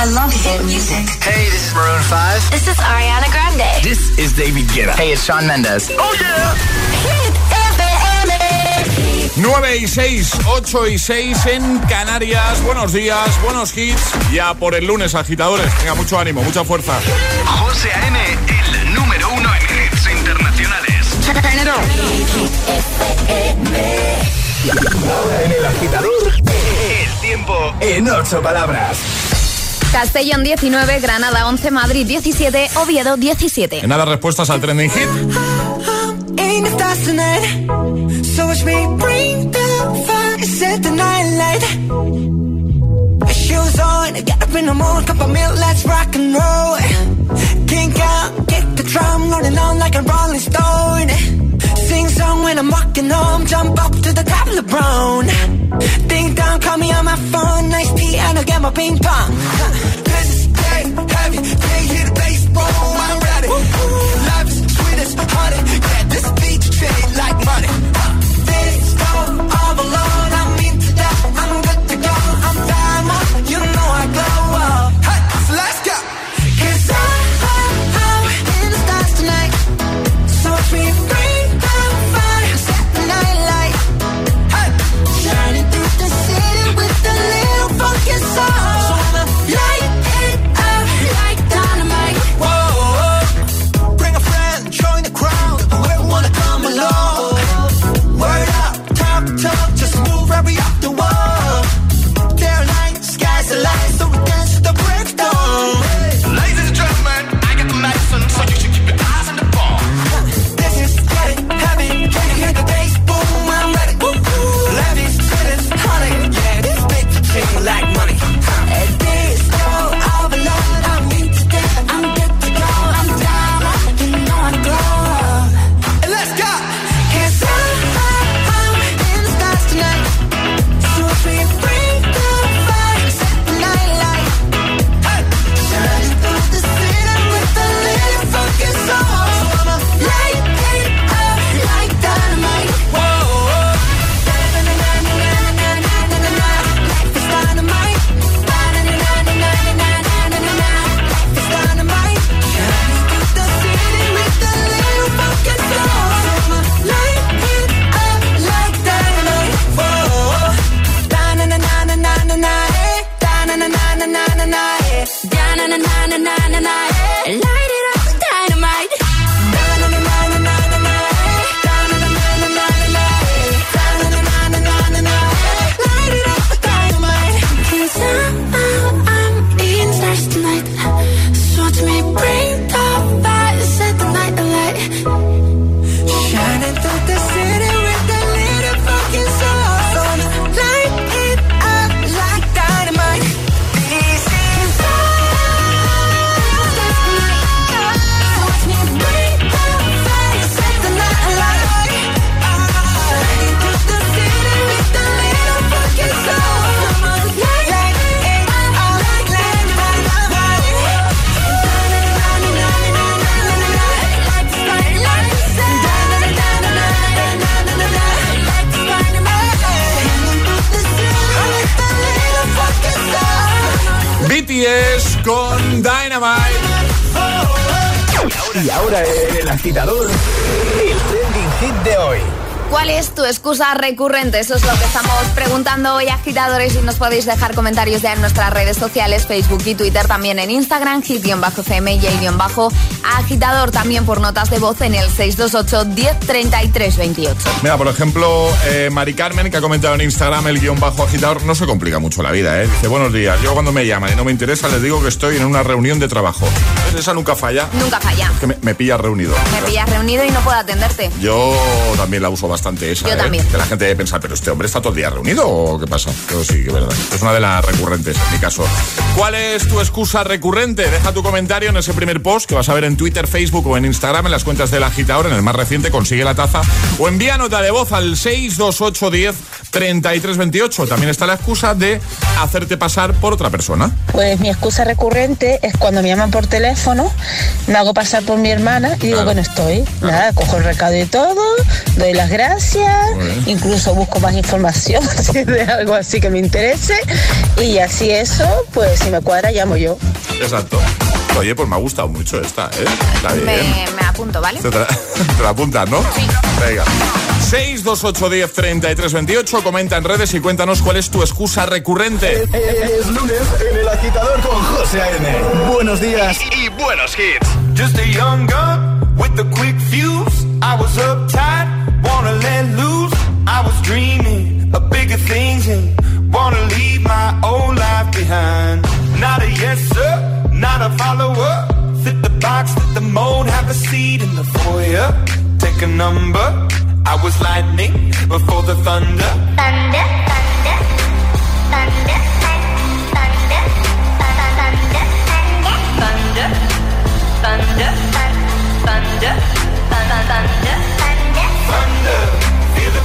I love hit music. Hey, this is Maroon 5. This is Ariana Grande. This is David Guetta. Hey, it's Shawn Mendes. Oh yeah. Hit FM. 9 y 6, 8 y 6 en Canarias. Buenos días, buenos hits. Ya por el lunes, agitadores. Tenga mucho ánimo, mucha fuerza. José A.M., el número uno en hits internacionales. Ahora en el agitador, el tiempo en ocho palabras. Castellón 19, Granada 11, Madrid 17, Oviedo 17. En nada, respuestas al trending hit. Shoes on, get up in the morning, cup of milk, let's rock and roll. Kink out, get the drum rolling on like a rolling stone. Sing song when I'm walking home, jump up to the top of the brown. Ding dong, call me on my phone, nice piano, get my ping pong. Let's get heavy, can't hear the bass, boom, I'm ready. Life is sweet as honey, yeah, this beat treat like money. BTS con Dynamite. Y ahora el agitador, el trending hit de hoy. ¿Cuál es tu excusa recurrente? Eso es lo que estamos preguntando hoy, agitadores, y nos podéis dejar comentarios ya en nuestras redes sociales, Facebook y Twitter, también en Instagram, hit-fm y agitador también por notas de voz en el 628-103328. Mira, por ejemplo, eh, Mari Carmen, que ha comentado en Instagram el guion bajo agitador, no se complica mucho la vida, ¿eh? Dice, buenos días, yo cuando me llaman y no me interesa les digo que estoy en una reunión de trabajo. Pues esa nunca falla. Nunca falla. Que me, me pilla reunido. Me pillas reunido y no puedo atenderte. Yo también la uso bastante esa. Yo ¿eh? también. Que la gente debe pensar, pero este hombre está todo el día reunido o qué pasa. Pero sí, que es verdad. Es una de las recurrentes en mi caso. ¿Cuál es tu excusa recurrente? Deja tu comentario en ese primer post que vas a ver en Twitter, Facebook o en Instagram, en las cuentas del agitador, en el más reciente, consigue la taza. O envía nota de voz al 62810 3328. También está la excusa de hacerte pasar por otra persona. Pues mi excusa recurrente es cuando me llaman por teléfono, me hago pasar por mi hermana y digo Claro. que no estoy. Nada, cojo el recado y todo, doy las gracias, Muy bien. incluso busco más información si es de algo así que me interese y así eso, pues si me cuadra llamo yo. Exacto. Oye, pues me ha gustado mucho esta, ¿eh? Está bien. Me, me apunto, ¿vale? Te, tra- te la apuntas, ¿no? Sí. Venga. 628 10 33 28. Comenta en redes y cuéntanos cuál es tu excusa recurrente. Es lunes en el agitador con José A.M. Buenos días. Y, y buenos hits. Just a young gun with a quick fuse. I was uptight, wanna let loose. I was dreaming of bigger things and wanna leave my old life behind. Not a yes sir, not a follower. Fit the box, fit the mold, have a seat in the foyer. Take a number. I was lightning before the thunder. Thunder, thunder, thunder, thunder, thunder, thunder, thunder, thunder, thunder, thunder, Thunder,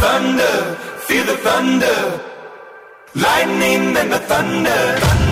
thunder. Feel the thunder. Lightning and the thunder. Thunder,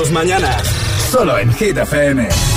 tus mañanas. Solo en Hit FM.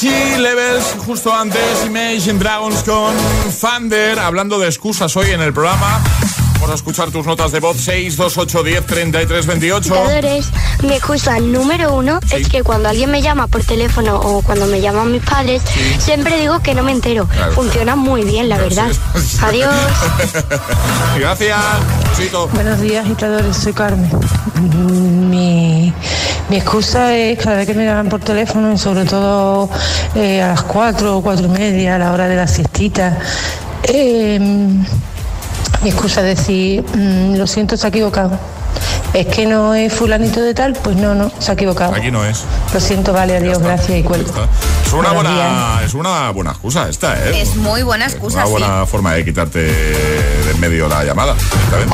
Avicii, Levels, justo antes, Imagine Dragons con Thunder, hablando de excusas hoy en el programa. Vamos a escuchar tus notas de voz 6, 2, 8, 10, 33, 28. Agitadores, mi excusa número uno Sí. es que cuando alguien me llama por teléfono o cuando me llaman mis padres, siempre digo que no me entero. Claro. Funciona muy bien, la verdad. Sí. Adiós. Gracias. Besito. Buenos días, agitadores, soy Carmen. Mi, mi excusa es cada vez que me llaman por teléfono, y sobre todo eh, a las 4 o 4 y media, a la hora de la siestita, eh, mi excusa es decir, mm, lo siento, ha equivocado. Es que no es fulanito de tal, pues no, no, se ha equivocado. Aquí no es. Lo siento, vale, adiós, gracias y cuelgo. Es una, buena, es una buena excusa esta, ¿eh? Es muy buena Es excusa, una sí. buena forma de quitarte de en medio la llamada.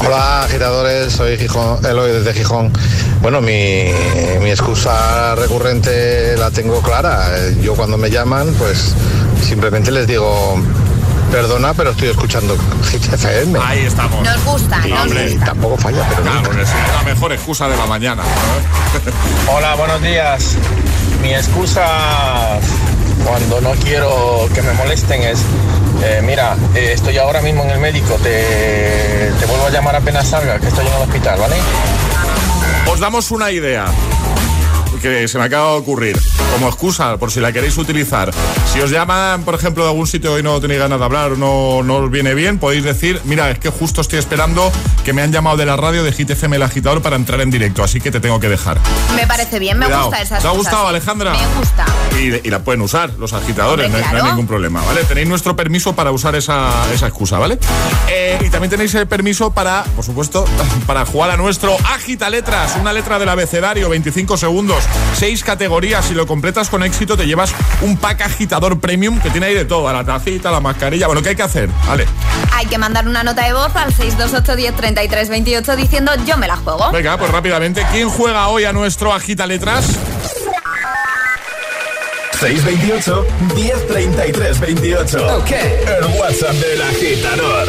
Hola agitadores, soy Gijón, Eloy desde Gijón. Bueno, mi, mi excusa recurrente la tengo clara. Yo cuando me llaman, pues simplemente les digo, perdona, pero estoy escuchando Hit FM. Ahí estamos. Nos gusta, Y nos gusta. tampoco falla, pero Claro, es la mejor excusa de la mañana. Hola, buenos días. Mi excusa cuando no quiero que me molesten es, eh, mira, eh, estoy ahora mismo en el médico, te, te vuelvo a llamar apenas salga, que estoy en el hospital, ¿vale? Os damos una idea que se me acaba de ocurrir como excusa por si la queréis utilizar. Si os llaman, por ejemplo, de algún sitio y no tenéis ganas de hablar o no, no os viene bien, podéis decir, mira, es que justo estoy esperando que me han llamado de la radio de Hit FM El Agitador para entrar en directo, así que te tengo que dejar. Me parece bien, me Cuidado. gusta esa ¿Te ha gustado. Alejandra? Me gusta. Y, y la pueden usar los agitadores, Hombre, no, hay- no hay claro. ningún problema, ¿vale? Tenéis nuestro permiso para usar esa, esa excusa, ¿vale? Eh, y también tenéis el permiso para, por supuesto, para jugar a nuestro Agita Letras, una letra del abecedario, 25 segundos, 6 categorías. Si lo completas con éxito, te llevas un pack agitador premium que tiene ahí de todo, la tacita, la mascarilla. Bueno, ¿qué hay que hacer? Vale. Hay que mandar una nota de voz al 628 10 33 28 diciendo yo me la juego. Venga, pues rápidamente, ¿quién juega hoy a nuestro Agita Letras? 628 1033 28. Ok. El WhatsApp del agitador.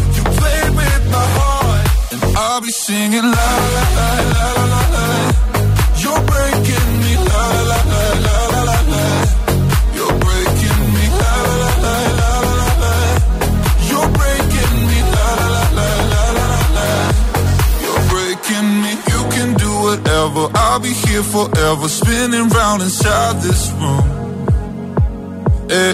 singing la la la la la la la. You're breaking me la la. You're breaking me la la la la la la la. You're breaking me la la la la la la la. You're breaking me. You can do whatever. I'll be here forever, spinning round inside this room. Hey,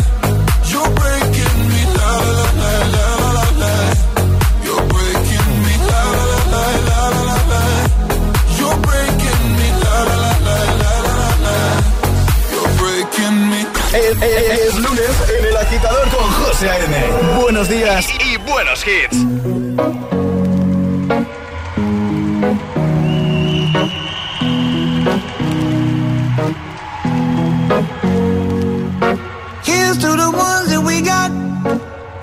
Es, es- es lunes en el agitador con José A.M. Buenos días Y buenos hits. Here's to the ones that we got.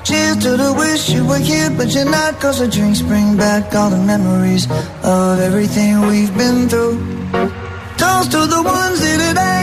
Cheers to the wish you were here, but you're not. Cause the drinks bring back all the memories of everything we've been through. Toast to the ones here today.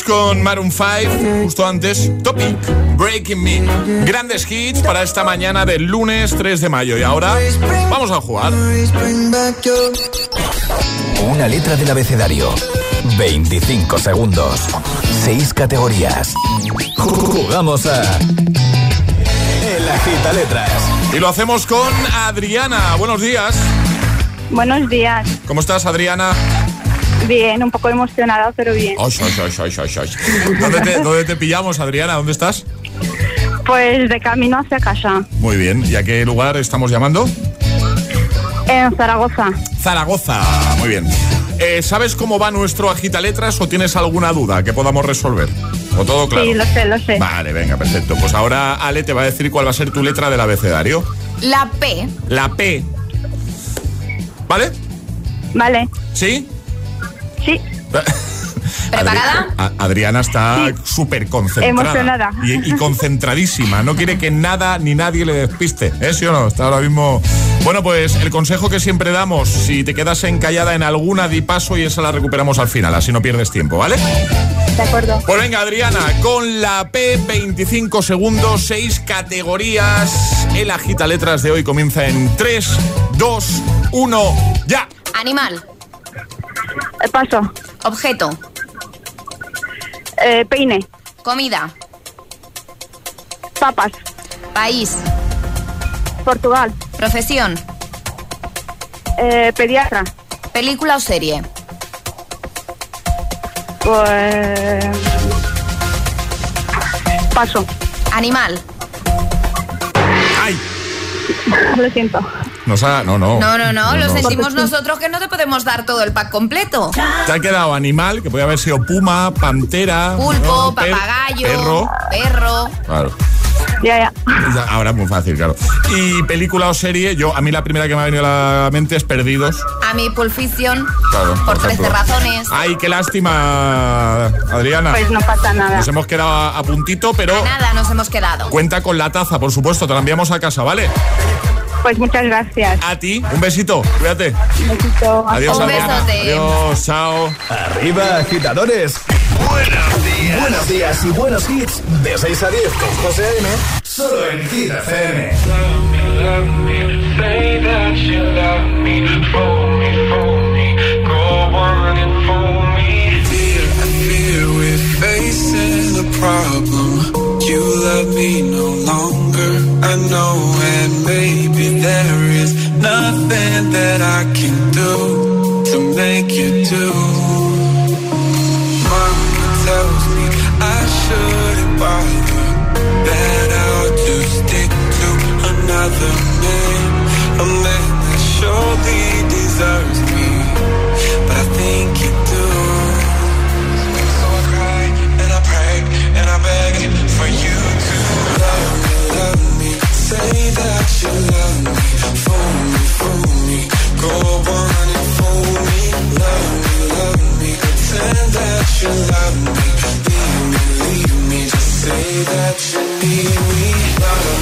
Con Maroon 5, justo antes, Topic, Breaking Me. Grandes hits para esta mañana del lunes 3 de mayo. Y ahora vamos a jugar. Una letra del abecedario. 25 segundos. 6 categorías. Jugamos a. El agita letras. Y lo hacemos con Adriana. Buenos días. Buenos días. ¿Cómo estás, Adriana? Bien, un poco emocionada, pero bien. Osh, osh, osh, osh, osh, osh. ¿Dónde, te, dónde te pillamos, Adriana? ¿Dónde estás? Pues de camino hacia casa, Muy bien. ¿Y a qué lugar estamos llamando? en Zaragoza. Zaragoza. Muy bien. Eh, ¿Sabes cómo va nuestro agita letras o tienes alguna duda que podamos resolver? ¿O todo claro? Sí, lo sé, lo sé. Vale, venga, perfecto. Pues ahora Ale te va a decir cuál va a ser tu letra del abecedario. La P. La P. ¿Vale? Vale, ¿Sí? Sí. ¿Preparada? Adriana está súper concentrada. Emocionada. Y, y concentradísima. No quiere que nada ni nadie le despiste. ¿Eh? ¿Sí o no? Está ahora mismo. Bueno, pues el consejo que siempre damos: si te quedas encallada en alguna, di paso y esa la recuperamos al final. Así no pierdes tiempo, ¿vale? De acuerdo. Pues venga, Adriana, con la P, 25 segundos, 6 categorías. El agita letras de hoy comienza en 3, 2, 1, ya. Animal. Eh, Paso. Objeto. Eh, peine. Comida. Papas. País. Portugal. Profesión. Eh, pediatra. Película o serie. Pues. Paso. Animal. ¡Ay! Lo siento. Nos ha- no, no. No, no, no, lo no. sentimos nosotros que no te podemos dar todo el pack completo. Te ha quedado animal, que puede haber sido puma, pantera. Pulpo, ¿no? Per- papagayo, Perro. perro. Claro. Ya, ya. Ahora es muy fácil, claro. Y película o serie, yo a mí la primera que me ha venido a la mente es Perdidos. A mi Pulp Fiction. Claro, Por ejemplo. 13 razones. Ay, qué lástima, Adriana. Pues no pasa nada. Nos hemos quedado a, a puntito, pero Nada, nos hemos quedado. cuenta con la taza, por supuesto, te la enviamos a casa, ¿vale? Pues muchas gracias. A ti, un besito, cuídate. Un besito. Adiós, Un besote. Adiós, chao. Arriba, agitadores. Buenos días. Buenos días y buenos hits. De 6 a 10 con José A.M. Solo en Hit FM. Say that you love me, fool me, fool me, go on and fool me. Fear, I fear we're facing a problem. You love me no longer, I know, and maybe there is nothing that I can do to make you do. Mama tells me I shouldn't bother, that I'll just stick to another man, a man that surely deserves that you. need me, love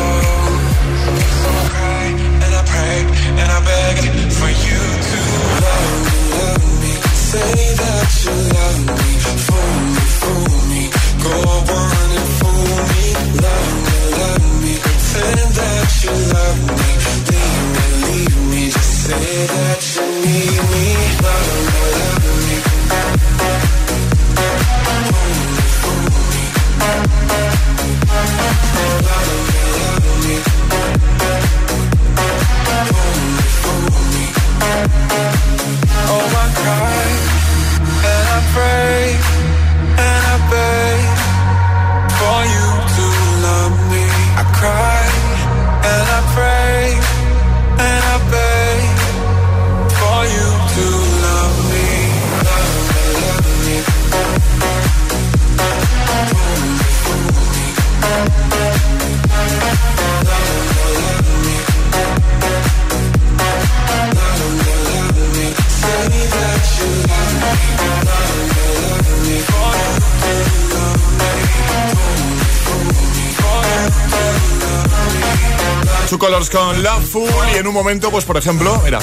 say that you love me, fool me, fool me. Go on and fool me, love me, love me. Pretend that you love me, leave me, leave me. Just say that con Loveful y en un momento, pues por ejemplo, mira,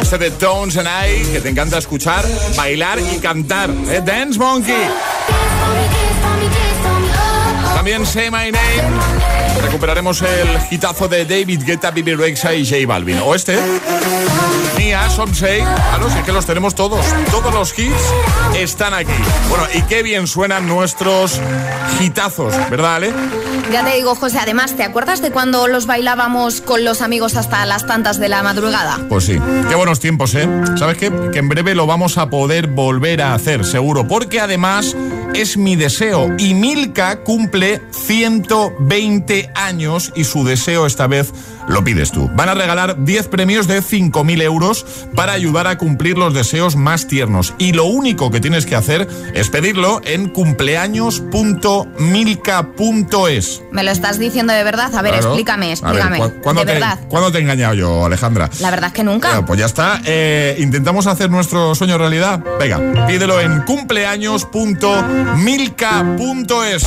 este de Tones and I, que te encanta escuchar, bailar y cantar. ¿eh? Dance Monkey. También Say My Name. Recuperaremos el hitazo de David Guetta, Bibi Rexha y J Balvin. O este, Nia, Somsei. Claro, si es que los tenemos todos. Todos los hits están aquí. Bueno, y qué bien suenan nuestros hitazos, ¿verdad, Ale? Ya te digo, José, además, ¿te acuerdas de cuando los bailábamos con los amigos hasta las tantas de la madrugada? Pues sí, qué buenos tiempos, ¿eh? ¿Sabes qué? Que en breve lo vamos a poder volver a hacer, seguro, porque además es mi deseo. Y Milka cumple 120 años y su deseo esta vez lo pides tú. Van a regalar 10 premios de 5.000 euros para ayudar a cumplir los deseos más tiernos y lo único que tienes que hacer es pedirlo en cumpleaños.milka.es. ¿Me lo estás diciendo de verdad? A ver, Claro. explícame, ver, explícame. ¿cu- ¿cuándo de te, verdad. ¿Cuándo te he engañado yo, Alejandra? La verdad es que nunca. Bueno, pues ya está. Eh, Intentamos hacer nuestro sueño realidad. Venga, pídelo en cumpleaños.milka.es.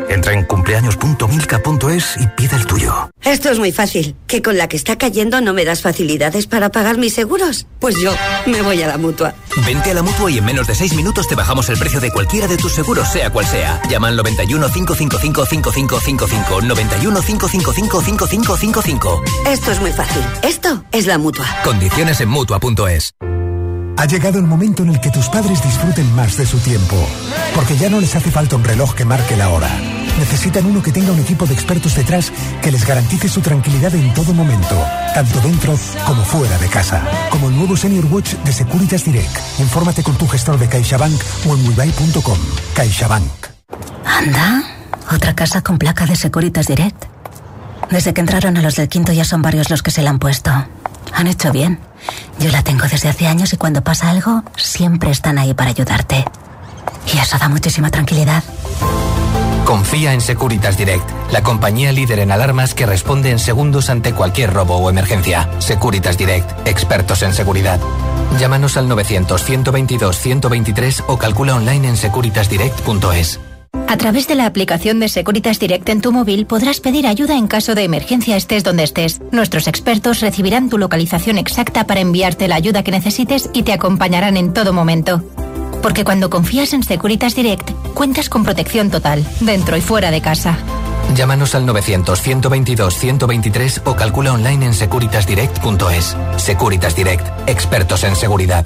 Entra en cumpleaños.milka.es y pide el tuyo. Esto es muy fácil. ¿Que con la que está cayendo no me das facilidades para pagar mis seguros? Pues yo me voy a la mutua. Vente a la mutua y en menos de 6 minutos te bajamos el precio de cualquiera de tus seguros, sea cual sea. Llama al 91 555 5555. 91 555 5555. Esto es muy fácil. Esto es la mutua. Condiciones en mutua.es. Ha llegado el momento en el que tus padres disfruten más de su tiempo, porque ya no les hace falta un reloj que marque la hora. Necesitan uno que tenga un equipo de expertos detrás que les garantice su tranquilidad en todo momento, tanto dentro como fuera de casa. Como el nuevo Senior Watch de Securitas Direct. Infórmate con tu gestor de CaixaBank o en wibuy.com. CaixaBank. Anda, otra casa con placa de Securitas Direct. Desde que entraron a los del quinto ya son varios los que se la han puesto. Han hecho bien. Yo la tengo desde hace años y cuando pasa algo, siempre están ahí para ayudarte. Y eso da muchísima tranquilidad. Confía en Securitas Direct, la compañía líder en alarmas que responde en segundos ante cualquier robo o emergencia. Securitas Direct, expertos en seguridad. Llámanos al 900-122-123 o calcula online en securitasdirect.es. A través de la aplicación de Securitas Direct en tu móvil podrás pedir ayuda en caso de emergencia estés donde estés. Nuestros expertos recibirán tu localización exacta para enviarte la ayuda que necesites y te acompañarán en todo momento. Porque cuando confías en Securitas Direct, cuentas con protección total, dentro y fuera de casa. Llámanos al 900-122-123 o calcula online en securitasdirect.es. Securitas Direct, expertos en seguridad.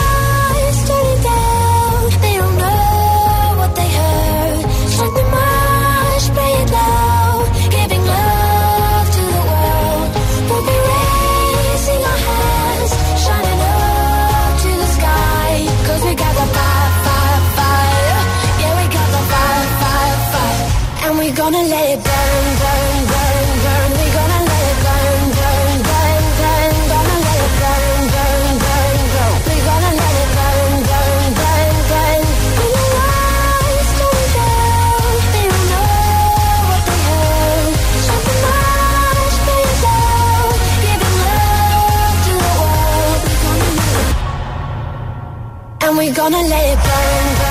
we're gonna let it burn, burn,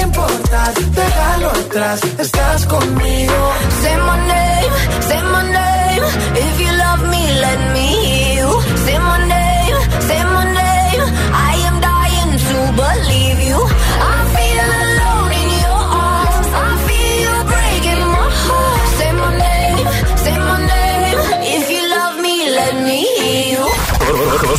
qué importar, déjalo atrás, estás conmigo. Say my name, say my name. If you love me, let me you. Say my name,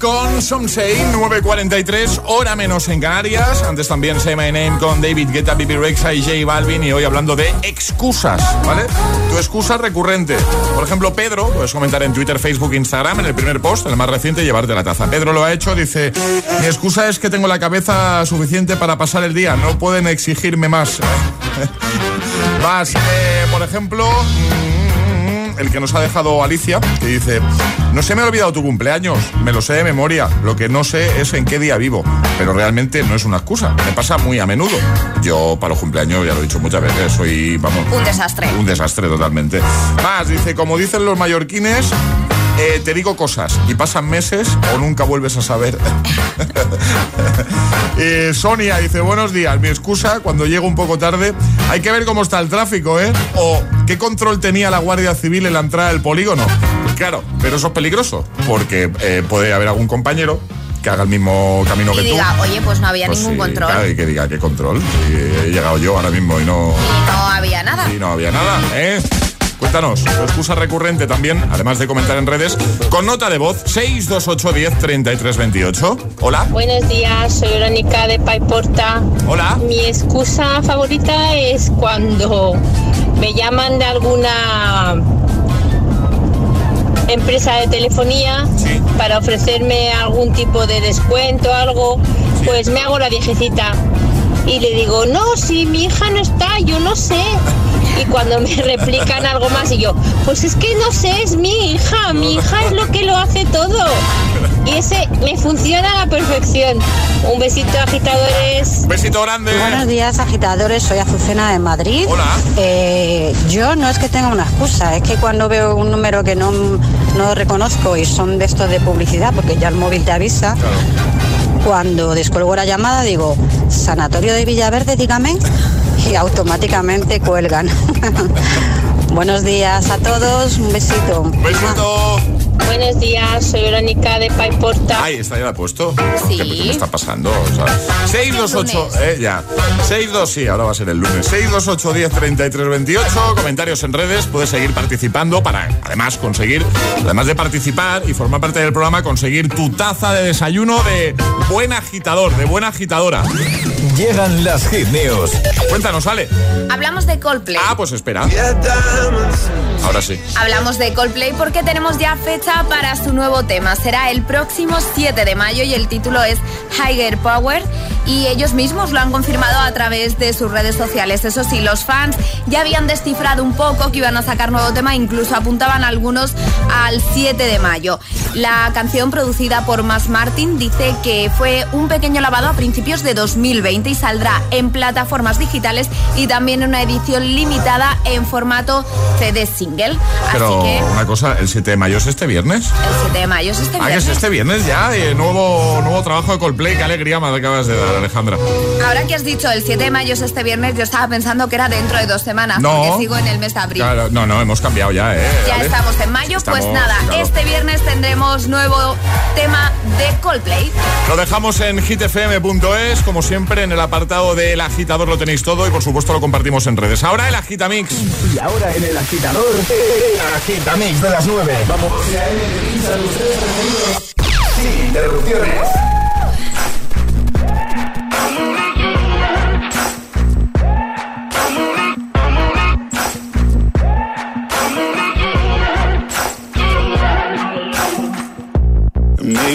Con Some Say 9.43, hora menos en Canarias. Antes también Say My Name con David Guetta, Bibi Rexa y J Balvin. Y hoy hablando de excusas, ¿vale? Tu excusa recurrente. Por ejemplo, Pedro, puedes comentar en Twitter, Facebook, Instagram, en el primer post, el más reciente, llevarte la taza. Pedro lo ha hecho, dice: Mi excusa es que tengo la cabeza suficiente para pasar el día. No pueden exigirme más. más, eh, por ejemplo. El que nos ha dejado Alicia, que dice, no se me ha olvidado tu cumpleaños, me lo sé de memoria, lo que no sé es en qué día vivo, pero realmente no es una excusa, me pasa muy a menudo. Yo para los cumpleaños, ya lo he dicho muchas veces, soy, vamos... Un desastre. Un desastre totalmente. Más, dice, como dicen los mallorquines, eh, te digo cosas y pasan meses o nunca vuelves a saber. Eh, Sonia dice, buenos días, mi excusa, cuando llego un poco tarde, hay que ver cómo está el tráfico, ¿eh? O qué control tenía la Guardia Civil en la entrada del polígono. Claro, pero eso es peligroso, porque eh, puede haber algún compañero que haga el mismo camino Y que diga, tú. oye, pues no había Pues ningún sí, control. claro, y que diga, ¿qué control? Si he llegado yo ahora mismo y no... Y no había nada. Y no había nada, ¿eh? Cuéntanos, tu excusa recurrente también, además de comentar en redes, con nota de voz 628 10 33 28. Hola. Buenos días, soy Verónica de Paiporta. Hola. Mi excusa favorita es cuando me llaman de alguna empresa de telefonía para ofrecerme algún tipo de descuento o algo, pues me hago la viejecita y le digo, no, si mi hija no está, yo no sé. Y cuando me replican algo más y yo, pues es que no sé, es mi hija, mi hija es lo que lo hace todo. Y ese me funciona a la perfección. Un besito, agitadores. Besito grande. Buenos días, agitadores. Soy Azucena de Madrid. Hola. Eh, yo no es que tenga una excusa, es que cuando veo un número que no, no reconozco y son de estos de publicidad, porque ya el móvil te avisa, cuando descuelgo la llamada digo, Sanatorio de Villaverde, dígame, y automáticamente cuelgan. Buenos días a todos, un besito. Besito. Buenos días, soy Verónica de Paiporta. Ay, está ya puesto. Sí. ¿Qué, qué está pasando? O sea, 628, eh, ya. 62, sí, ahora va a ser el lunes. 628 10 33 28. Comentarios en redes. Puedes seguir participando para, además, conseguir, además de participar y formar parte del programa, conseguir tu taza de desayuno de buen agitador, de buena agitadora. Llegan las hit news. Cuéntanos, Ale. Hablamos de Coldplay. Ah, pues espera. Ahora sí. Hablamos de Coldplay porque tenemos ya fecha para su nuevo tema. Será el próximo 7 de mayo y el título es Higher Power y ellos mismos lo han confirmado a través de sus redes sociales. Eso sí, los fans ya habían descifrado un poco que iban a sacar nuevo tema, incluso apuntaban algunos al 7 de mayo. La canción producida por Mass Martin dice que fue un pequeño lavado a principios de 2020 y saldrá en plataformas digitales y también en una edición limitada en formato CD single. Pero Así que una cosa, ¿el 7 de mayo es este viernes? el 7 de mayo es este Ah, que viernes. es este viernes ya, eh, nuevo, nuevo trabajo de Coldplay, qué alegría me acabas de dar. Alejandra. Ahora que has dicho el 7 de mayo es este viernes, yo estaba pensando que era dentro de dos semanas, No. porque sigo en el mes de abril. Claro, no, no, hemos cambiado ya, ¿eh? Ya estamos en mayo, Estamos, pues nada, claro. este viernes tendremos nuevo tema de Coldplay. Lo dejamos en hitfm.es, como siempre, en el apartado del agitador lo tenéis todo y por supuesto lo compartimos en redes. Ahora el agitamix. Y ahora en el agitador, el agitamix de las 9. Vamos. Sin interrupciones.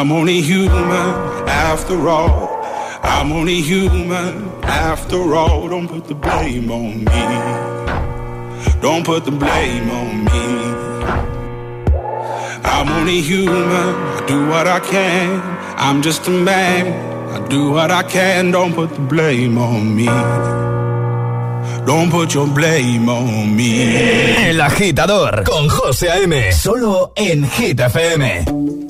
I'm only human after all. I'm only human after all. Don't put the blame on me. Don't put the blame on me. I'm only human. I do what I can. I'm just a man. I do what I can. Don't put the blame on me. Don't put your blame on me. El agitador con José A.M. Solo en Hit FM.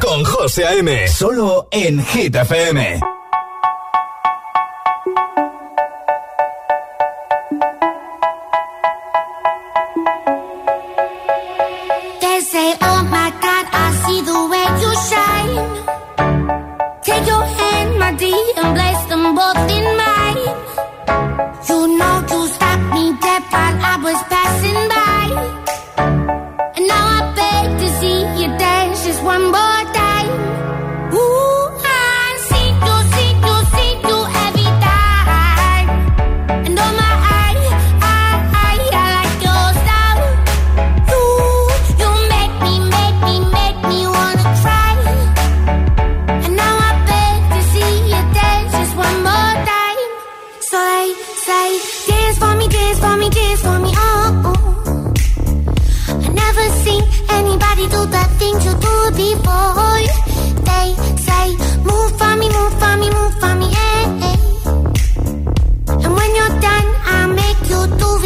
con José A.M. Solo en Hit FM.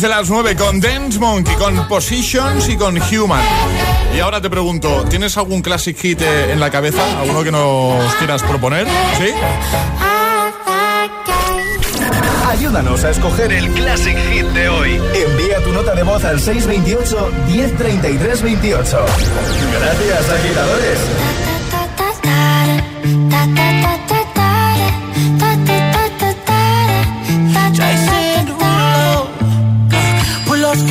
De las 9 con Dance Monkey, con Positions y con Human. Y ahora te pregunto, ¿tienes algún classic hit eh, en la cabeza? ¿Alguno que nos quieras proponer? ¿Sí? Ayúdanos a escoger el Classic Hit de hoy. Envía tu nota de voz al 628-103328. Gracias, agitadores.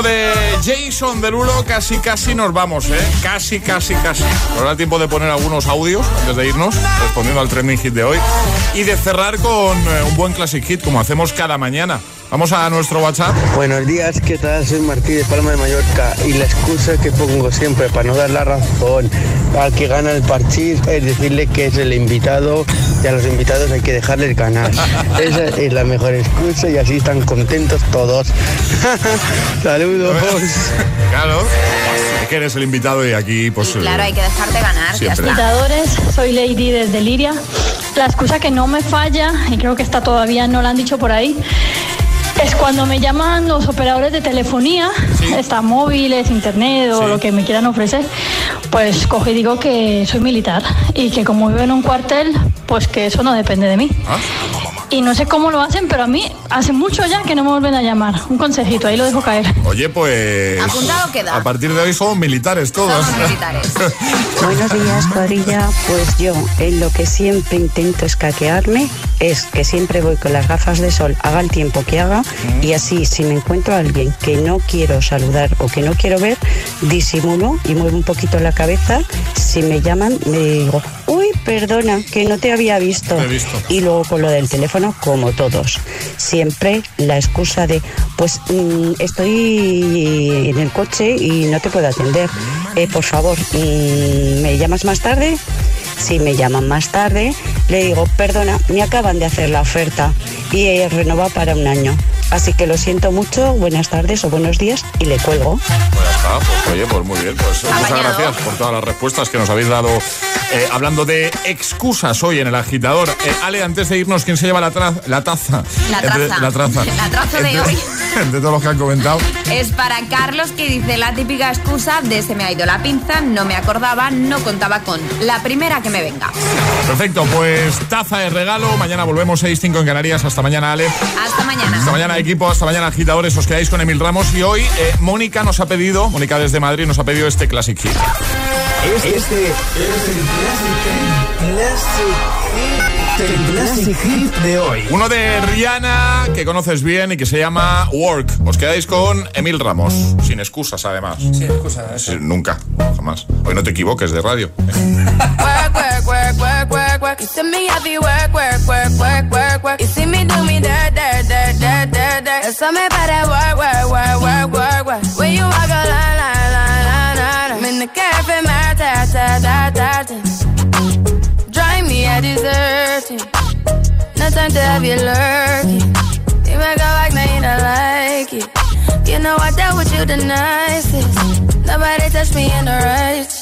De Jason Derulo, casi casi nos vamos, ¿eh? Casi, casi, casi. Nos da tiempo de poner algunos audios antes de irnos, respondiendo al trending hit de hoy. Y de cerrar con eh, un buen classic hit, como hacemos cada mañana. Vamos a nuestro WhatsApp. Buenos días, ¿qué tal? Soy Martí de Palma de Mallorca y la excusa que pongo siempre para no dar la razón al que gana el parchís es decirle que es el invitado y a los invitados hay que dejarle el canal. Esa es la mejor excusa y así están contentos todos. Saludos. Claro. Es que eres el invitado y aquí, pues. Claro, hay que dejarte ganar. Ya Siempre. está. Invitadores, soy Lady desde Liria. La excusa que no me falla, y creo que esta todavía no la han dicho por ahí, es cuando me llaman los operadores de telefonía, está móviles, internet o lo que me quieran ofrecer, pues cojo y digo que soy militar y que como vivo en un cuartel, pues que eso no depende de mí. Y no sé cómo lo hacen, pero a mí hace mucho ya que no me vuelven a llamar. Un consejito, ahí lo dejo caer. Oye, pues. Apuntado queda. A partir de hoy somos militares todos. Somos militares. Buenos días, cuadrilla. Pues yo, en lo que siempre intento escaquearme es que siempre voy con las gafas de sol, haga el tiempo que haga, y así, si me encuentro a alguien que no quiero saludar o que no quiero ver, disimulo y muevo un poquito la cabeza. Si me llaman, me digo, uy, perdona, que no te había visto. Te he visto. Y luego con lo del teléfono, como todos. Siempre la excusa de, pues mm, estoy en el coche y no te puedo atender. Eh, por favor, mm, ¿me llamas más tarde? Si me llaman más tarde, le digo, perdona, me acaban de hacer la oferta y renova para un año. Así que lo siento mucho, buenas tardes o buenos días y le cuelgo. Pues ya está, pues oye, pues muy bien. Pues muchas gracias por todas las respuestas que nos habéis dado. eh, hablando de excusas hoy en el agitador. Eh, Ale, antes de irnos, ¿quién se lleva la, tra- la taza? La Entre- traza. la traza. La traza de Entre- hoy. Entre todos los que han comentado. Es para Carlos que dice la típica excusa de se me ha ido la pinza, no me acordaba, no contaba con la primera que me venga. Perfecto, pues taza de regalo. Mañana volvemos 6-5 en Canarias. Hasta mañana, Ale. Hasta mañana. Hasta mañana. equipo. Hasta mañana, agitadores. Os quedáis con Emil Ramos. Y hoy, eh, Mónica nos ha pedido, Mónica desde Madrid, nos ha pedido este Classic Hit. Este, es el Classic, classic Hit de hoy. Uno de Rihanna, que conoces bien y que se llama Work. Os quedáis con Emil Ramos. Sin excusas, además. Sin excusas. nunca, jamás. Hoy no te equivoques de radio. work. You see me happy work, work, work, work, work, work. You see me do me dirt, dirt, dirt, dirt, dirt, dirt. There's something about that work, work, work, work, work, work. When you walk a line, line, line, line, line. I'm in the cafe, my ta, ta, ta, ta, ta. Drive me a dessert. No time to have you lurking. You make a like, now you don't like it. You know I dealt with you the nicest. Nobody touched me in the righteous.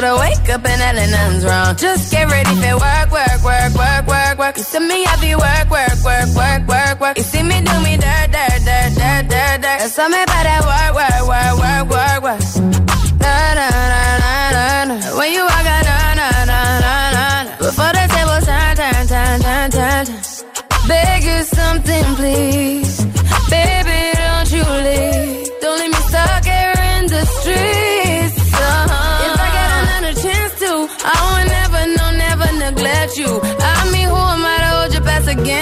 But I wake up and hell nothing's wrong. Just get ready for work, work, work, work, work, work. You see me, I be work, work, work, work, work, work. You see me do me dirt, dirt, dirt, dirt, dirt, dirt. There's something about that work, work, work, work, work, work. Na na na na na na. When you walk out, na na na na na na. Before the table turn, turn, turn, turn, turn, turn. Beg you something, please.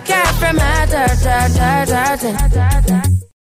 care for my dirt, dirt, dirt, dirt.